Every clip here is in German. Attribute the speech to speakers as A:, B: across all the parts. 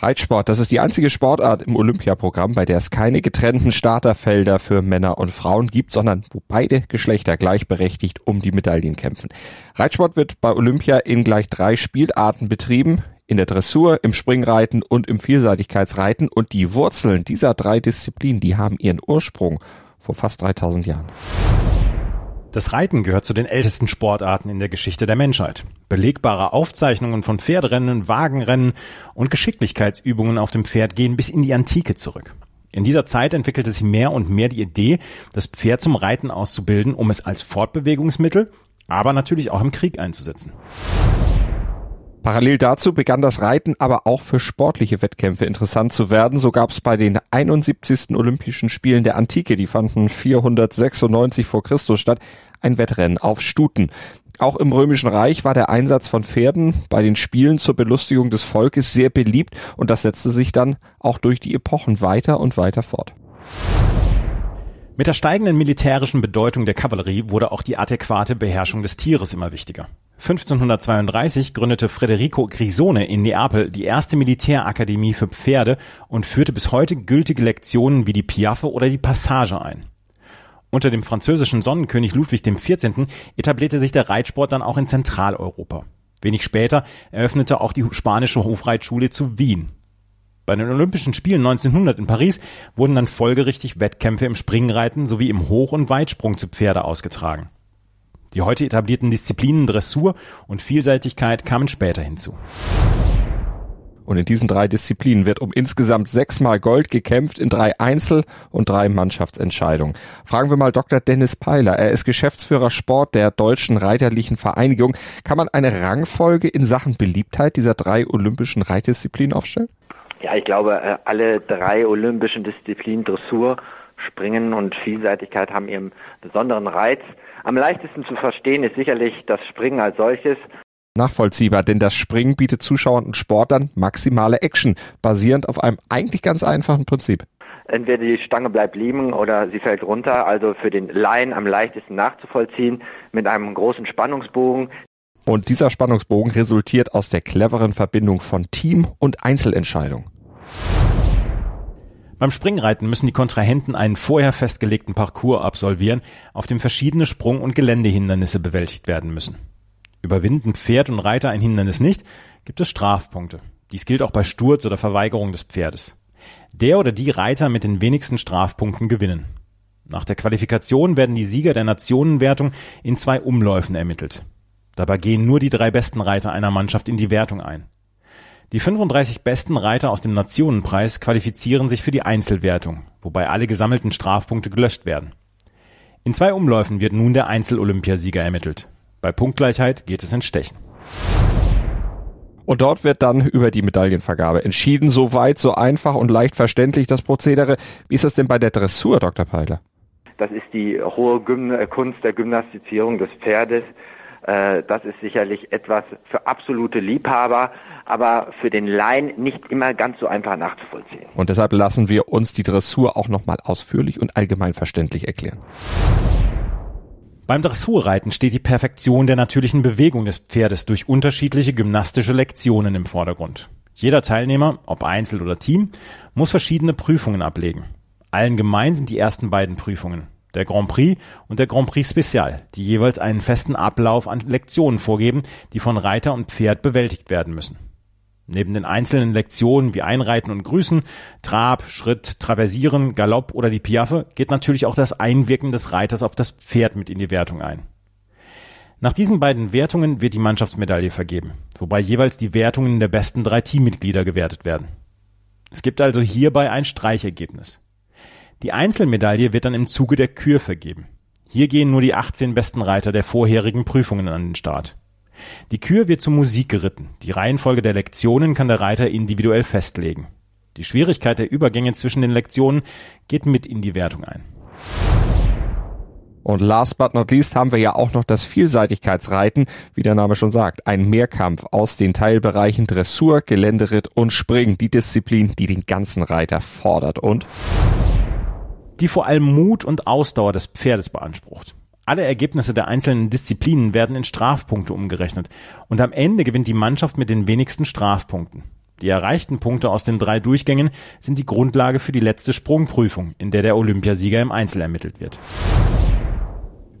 A: Reitsport, das ist die einzige Sportart im Olympiaprogramm, bei der es keine getrennten Starterfelder für Männer und Frauen gibt, sondern wo beide Geschlechter gleichberechtigt um die Medaillen kämpfen. Reitsport wird bei Olympia in gleich drei Spielarten betrieben, in der Dressur, im Springreiten und im Vielseitigkeitsreiten und die Wurzeln dieser drei Disziplinen, die haben ihren Ursprung vor fast 3000 Jahren.
B: Das Reiten gehört zu den ältesten Sportarten in der Geschichte der Menschheit. Belegbare Aufzeichnungen von Pferdrennen, Wagenrennen und Geschicklichkeitsübungen auf dem Pferd gehen bis in die Antike zurück. In dieser Zeit entwickelte sich mehr und mehr die Idee, das Pferd zum Reiten auszubilden, um es als Fortbewegungsmittel, aber natürlich auch im Krieg einzusetzen.
A: Parallel dazu begann das Reiten aber auch für sportliche Wettkämpfe interessant zu werden. So gab es bei den 71. Olympischen Spielen der Antike, die fanden 496 vor Christus statt, ein Wettrennen auf Stuten. Auch im Römischen Reich war der Einsatz von Pferden bei den Spielen zur Belustigung des Volkes sehr beliebt und das setzte sich dann auch durch die Epochen weiter und weiter fort.
B: Mit der steigenden militärischen Bedeutung der Kavallerie wurde auch die adäquate Beherrschung des Tieres immer wichtiger. 1532 gründete Federico Grisone in Neapel die erste Militärakademie für Pferde und führte bis heute gültige Lektionen wie die Piaffe oder die Passage ein. Unter dem französischen Sonnenkönig Ludwig XIV. etablierte sich der Reitsport dann auch in Zentraleuropa. Wenig später eröffnete auch die spanische Hofreitschule zu Wien. Bei den Olympischen Spielen 1900 in Paris wurden dann folgerichtig Wettkämpfe im Springreiten sowie im Hoch- und Weitsprung zu Pferde ausgetragen. Die heute etablierten Disziplinen Dressur und Vielseitigkeit kamen später hinzu.
A: Und in diesen drei Disziplinen wird um insgesamt sechsmal Gold gekämpft in drei Einzel- und drei Mannschaftsentscheidungen. Fragen wir mal Dr. Dennis Peiler. Er ist Geschäftsführer Sport der Deutschen Reiterlichen Vereinigung. Kann man eine Rangfolge in Sachen Beliebtheit dieser drei olympischen Reitdisziplinen aufstellen?
C: Ja, ich glaube, äh, alle drei olympischen Disziplinen Dressur, Springen und Vielseitigkeit haben ihren besonderen Reiz. Am leichtesten zu verstehen ist sicherlich das Springen als solches.
A: Nachvollziehbar, denn das Springen bietet Zuschauern und Sportlern maximale Action, basierend auf einem eigentlich ganz einfachen Prinzip.
C: Entweder die Stange bleibt liegen oder sie fällt runter, also für den Laien am leichtesten nachzuvollziehen, mit einem großen Spannungsbogen.
A: Und dieser Spannungsbogen resultiert aus der cleveren Verbindung von Team- und Einzelentscheidung.
B: Beim Springreiten müssen die Kontrahenten einen vorher festgelegten Parcours absolvieren, auf dem verschiedene Sprung- und Geländehindernisse bewältigt werden müssen. Überwinden Pferd und Reiter ein Hindernis nicht, gibt es Strafpunkte. Dies gilt auch bei Sturz oder Verweigerung des Pferdes. Der oder die Reiter mit den wenigsten Strafpunkten gewinnen. Nach der Qualifikation werden die Sieger der Nationenwertung in zwei Umläufen ermittelt. Dabei gehen nur die drei besten Reiter einer Mannschaft in die Wertung ein. Die 35 besten Reiter aus dem Nationenpreis qualifizieren sich für die Einzelwertung, wobei alle gesammelten Strafpunkte gelöscht werden. In zwei Umläufen wird nun der Einzel-Olympiasieger ermittelt. Bei Punktgleichheit geht es in Stechen.
A: Und dort wird dann über die Medaillenvergabe entschieden. So weit, so einfach und leicht verständlich das Prozedere. Wie ist das denn bei der Dressur, Dr. Peiler?
C: Das ist die hohe Kunst der Gymnastizierung des Pferdes. Äh, das ist sicherlich etwas für absolute Liebhaber, aber für den Laien nicht immer ganz so einfach nachzuvollziehen.
A: Und deshalb lassen wir uns die Dressur auch nochmal ausführlich und allgemein verständlich erklären.
B: Beim Dressurreiten steht die Perfektion der natürlichen Bewegung des Pferdes durch unterschiedliche gymnastische Lektionen im Vordergrund. Jeder Teilnehmer, ob Einzel oder Team, muss verschiedene Prüfungen ablegen. Allen gemein sind die ersten beiden Prüfungen der Grand Prix und der Grand Prix Special, die jeweils einen festen Ablauf an Lektionen vorgeben, die von Reiter und Pferd bewältigt werden müssen. Neben den einzelnen Lektionen wie Einreiten und Grüßen, Trab, Schritt, Traversieren, Galopp oder die Piaffe geht natürlich auch das Einwirken des Reiters auf das Pferd mit in die Wertung ein. Nach diesen beiden Wertungen wird die Mannschaftsmedaille vergeben, wobei jeweils die Wertungen der besten drei Teammitglieder gewertet werden. Es gibt also hierbei ein Streichergebnis. Die Einzelmedaille wird dann im Zuge der Kür vergeben. Hier gehen nur die 18 besten Reiter der vorherigen Prüfungen an den Start. Die Kür wird zur Musik geritten. Die Reihenfolge der Lektionen kann der Reiter individuell festlegen. Die Schwierigkeit der Übergänge zwischen den Lektionen geht mit in die Wertung ein.
A: Und last but not least haben wir ja auch noch das Vielseitigkeitsreiten, wie der Name schon sagt. Ein Mehrkampf aus den Teilbereichen Dressur, Geländeritt und Springen. Die Disziplin, die den ganzen Reiter fordert und
B: die vor allem Mut und Ausdauer des Pferdes beansprucht. Alle Ergebnisse der einzelnen Disziplinen werden in Strafpunkte umgerechnet und am Ende gewinnt die Mannschaft mit den wenigsten Strafpunkten. Die erreichten Punkte aus den drei Durchgängen sind die Grundlage für die letzte Sprungprüfung, in der der Olympiasieger im Einzel ermittelt wird.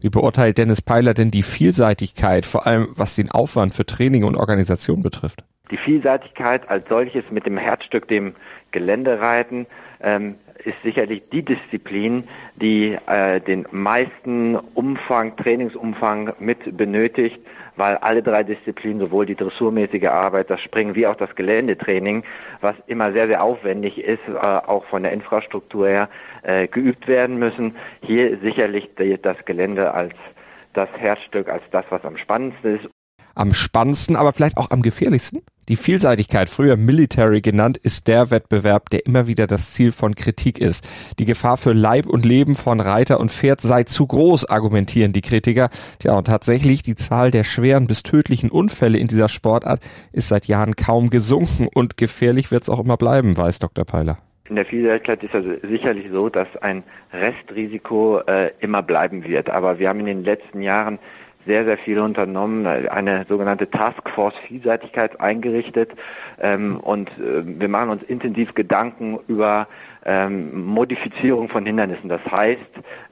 A: Wie beurteilt Dennis Peiler denn die Vielseitigkeit, vor allem was den Aufwand für Training und Organisation betrifft?
C: Die Vielseitigkeit als solches mit dem Herzstück, dem Geländereiten, ähm, ist sicherlich die Disziplin, die äh, den meisten Umfang, Trainingsumfang mit benötigt, weil alle drei Disziplinen, sowohl die dressurmäßige Arbeit, das Springen wie auch das Geländetraining, was immer sehr, sehr aufwendig ist, äh, auch von der Infrastruktur her, äh, geübt werden müssen. Hier sicherlich das Gelände als das Herzstück, als das, was am spannendsten ist
A: am spannendsten, aber vielleicht auch am gefährlichsten? Die Vielseitigkeit, früher Military genannt, ist der Wettbewerb, der immer wieder das Ziel von Kritik ist. Die Gefahr für Leib und Leben von Reiter und Pferd sei zu groß, argumentieren die Kritiker. Tja, und tatsächlich, die Zahl der schweren bis tödlichen Unfälle in dieser Sportart ist seit Jahren kaum gesunken und gefährlich wird es auch immer bleiben, weiß Dr. Peiler.
C: In der Vielseitigkeit ist es sicherlich so, dass ein Restrisiko äh, immer bleiben wird. Aber wir haben in den letzten Jahren sehr, sehr viel unternommen, eine sogenannte Taskforce Vielseitigkeit eingerichtet. Ähm, und äh, wir machen uns intensiv Gedanken über ähm, Modifizierung von Hindernissen. Das heißt,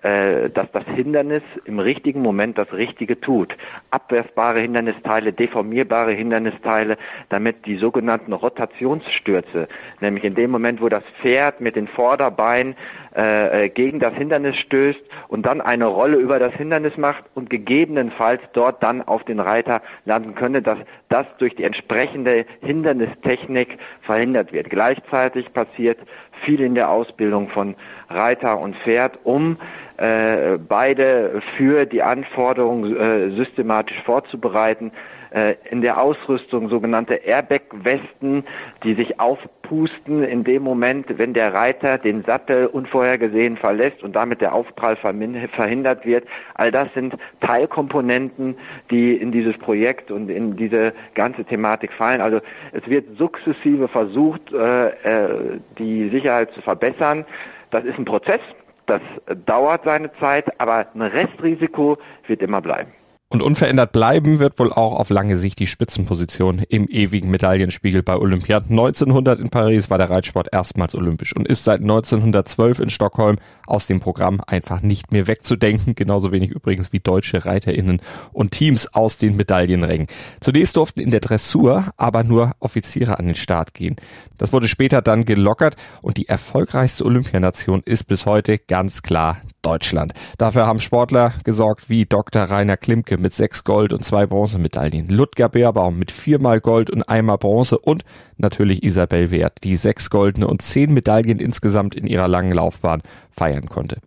C: äh, dass das Hindernis im richtigen Moment das Richtige tut. Abwersbare Hindernisteile, deformierbare Hindernisteile, damit die sogenannten Rotationsstürze, nämlich in dem Moment, wo das Pferd mit den Vorderbeinen äh, äh, gegen das Hindernis stößt und dann eine Rolle über das Hindernis macht und gegebenenfalls dort dann auf den Reiter landen könnte, dass das durch die entsprechende Hindernistechnik verhindert wird. Gleichzeitig passiert viel in der Ausbildung von Reiter und Pferd, um äh, beide für die Anforderungen äh, systematisch vorzubereiten. Äh, in der Ausrüstung sogenannte Airbag-Westen, die sich aufpusten in dem Moment, wenn der Reiter den Sattel unvorhergesehen verlässt und damit der Aufprall verhindert wird. All das sind Teilkomponenten, die in dieses Projekt und in diese ganze Thematik fallen. Also es wird sukzessive versucht, äh, äh, die Sicherheit zu verbessern. Das ist ein Prozess, das dauert seine Zeit, aber ein Restrisiko wird immer bleiben.
A: Und unverändert bleiben wird wohl auch auf lange Sicht die Spitzenposition im ewigen Medaillenspiegel bei Olympia. 1900 in Paris war der Reitsport erstmals olympisch und ist seit 1912 in Stockholm aus dem Programm einfach nicht mehr wegzudenken. Genauso wenig übrigens wie deutsche ReiterInnen und Teams aus den Medaillenrängen. Zunächst durften in der Dressur aber nur Offiziere an den Start gehen. Das wurde später dann gelockert und die erfolgreichste Olympianation ist bis heute ganz klar Deutschland. Dafür haben Sportler gesorgt wie Dr. Rainer Klimke mit sechs Gold- und zwei Bronzemedaillen, Ludger Beerbaum mit viermal Gold und einmal Bronze und natürlich Isabel Wert, die sechs goldene und zehn Medaillen insgesamt in ihrer langen Laufbahn feiern konnte.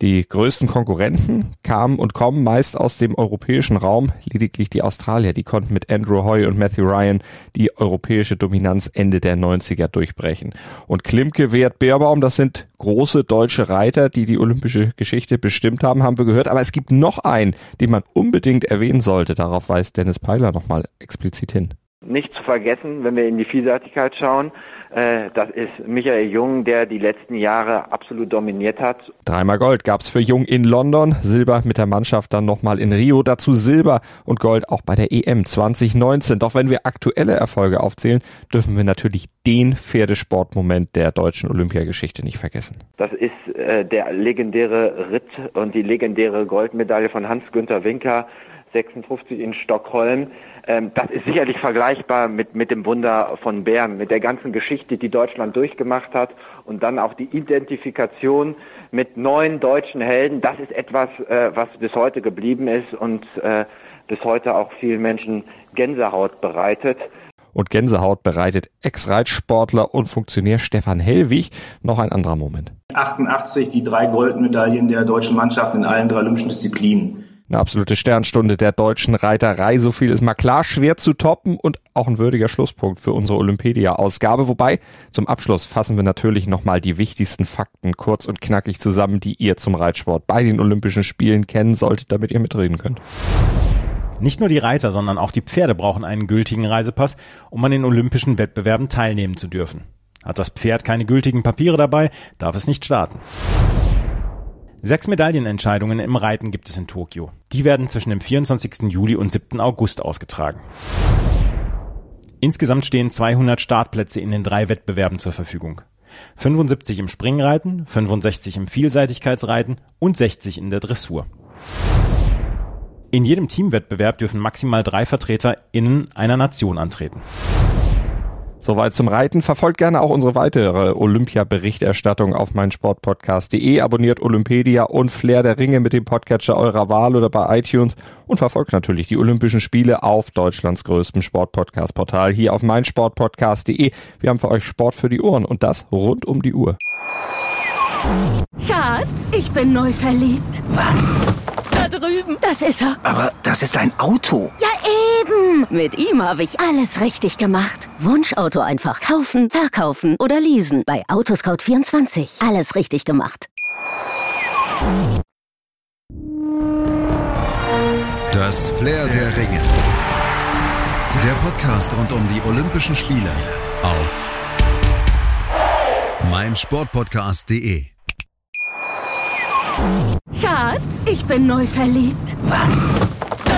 A: Die größten Konkurrenten kamen und kommen meist aus dem europäischen Raum. Lediglich die Australier, die konnten mit Andrew Hoy und Matthew Ryan die europäische Dominanz Ende der 90er durchbrechen. Und Klimke, Wert, Beerbaum, das sind große deutsche Reiter, die die olympische Geschichte bestimmt haben, haben wir gehört. Aber es gibt noch einen, den man unbedingt erwähnen sollte. Darauf weist Dennis Peiler nochmal explizit hin.
C: Nicht zu vergessen, wenn wir in die Vielseitigkeit schauen, äh, das ist Michael Jung, der die letzten Jahre absolut dominiert hat.
A: Dreimal Gold gab's für Jung in London, Silber mit der Mannschaft dann nochmal in Rio, dazu Silber und Gold auch bei der EM 2019. Doch wenn wir aktuelle Erfolge aufzählen, dürfen wir natürlich den Pferdesportmoment der deutschen Olympiageschichte nicht vergessen.
C: Das ist äh, der legendäre Ritt und die legendäre Goldmedaille von Hans-Günther Winker 56 in Stockholm. Ähm, das ist sicherlich vergleichbar mit, mit dem Wunder von Bern, mit der ganzen Geschichte, die Deutschland durchgemacht hat und dann auch die Identifikation mit neuen deutschen Helden. Das ist etwas, äh, was bis heute geblieben ist und äh, bis heute auch vielen Menschen Gänsehaut bereitet.
A: Und Gänsehaut bereitet Ex-Reitsportler und Funktionär Stefan Hellwig noch ein anderer Moment.
D: 88 die drei Goldmedaillen der deutschen Mannschaft in allen drei olympischen Disziplinen.
A: Eine absolute Sternstunde der deutschen Reiterei. So viel ist mal klar, schwer zu toppen und auch ein würdiger Schlusspunkt für unsere Olympedia-Ausgabe. Wobei, zum Abschluss fassen wir natürlich nochmal die wichtigsten Fakten kurz und knackig zusammen, die ihr zum Reitsport bei den Olympischen Spielen kennen solltet, damit ihr mitreden könnt.
B: Nicht nur die Reiter, sondern auch die Pferde brauchen einen gültigen Reisepass, um an den olympischen Wettbewerben teilnehmen zu dürfen. Hat das Pferd keine gültigen Papiere dabei, darf es nicht starten. Sechs Medaillenentscheidungen im Reiten gibt es in Tokio. Die werden zwischen dem 24. Juli und 7. August ausgetragen. Insgesamt stehen 200 Startplätze in den drei Wettbewerben zur Verfügung. 75 im Springreiten, 65 im Vielseitigkeitsreiten und 60 in der Dressur. In jedem Teamwettbewerb dürfen maximal drei VertreterInnen einer Nation antreten.
A: Soweit zum Reiten. Verfolgt gerne auch unsere weitere Olympia-Berichterstattung auf meinsportpodcast.de. Abonniert Olympedia und Flair der Ringe mit dem Podcatcher eurer Wahl oder bei iTunes und verfolgt natürlich die Olympischen Spiele auf Deutschlands größtem Sportpodcast-Portal hier auf meinsportpodcast.de. Wir haben für euch Sport für die Ohren und das rund um die Uhr.
D: Schatz, ich bin neu verliebt.
E: Was?
D: Da drüben. Das ist er.
E: Aber das ist ein Auto.
D: Ja, eben. Mit ihm habe ich alles richtig gemacht. Wunschauto einfach kaufen, verkaufen oder leasen. Bei Autoscout24. Alles richtig gemacht.
F: Das Flair der Ringe. Der Podcast rund um die Olympischen Spiele auf meinsportpodcast.de.
D: Schatz, ich bin neu verliebt.
E: Was?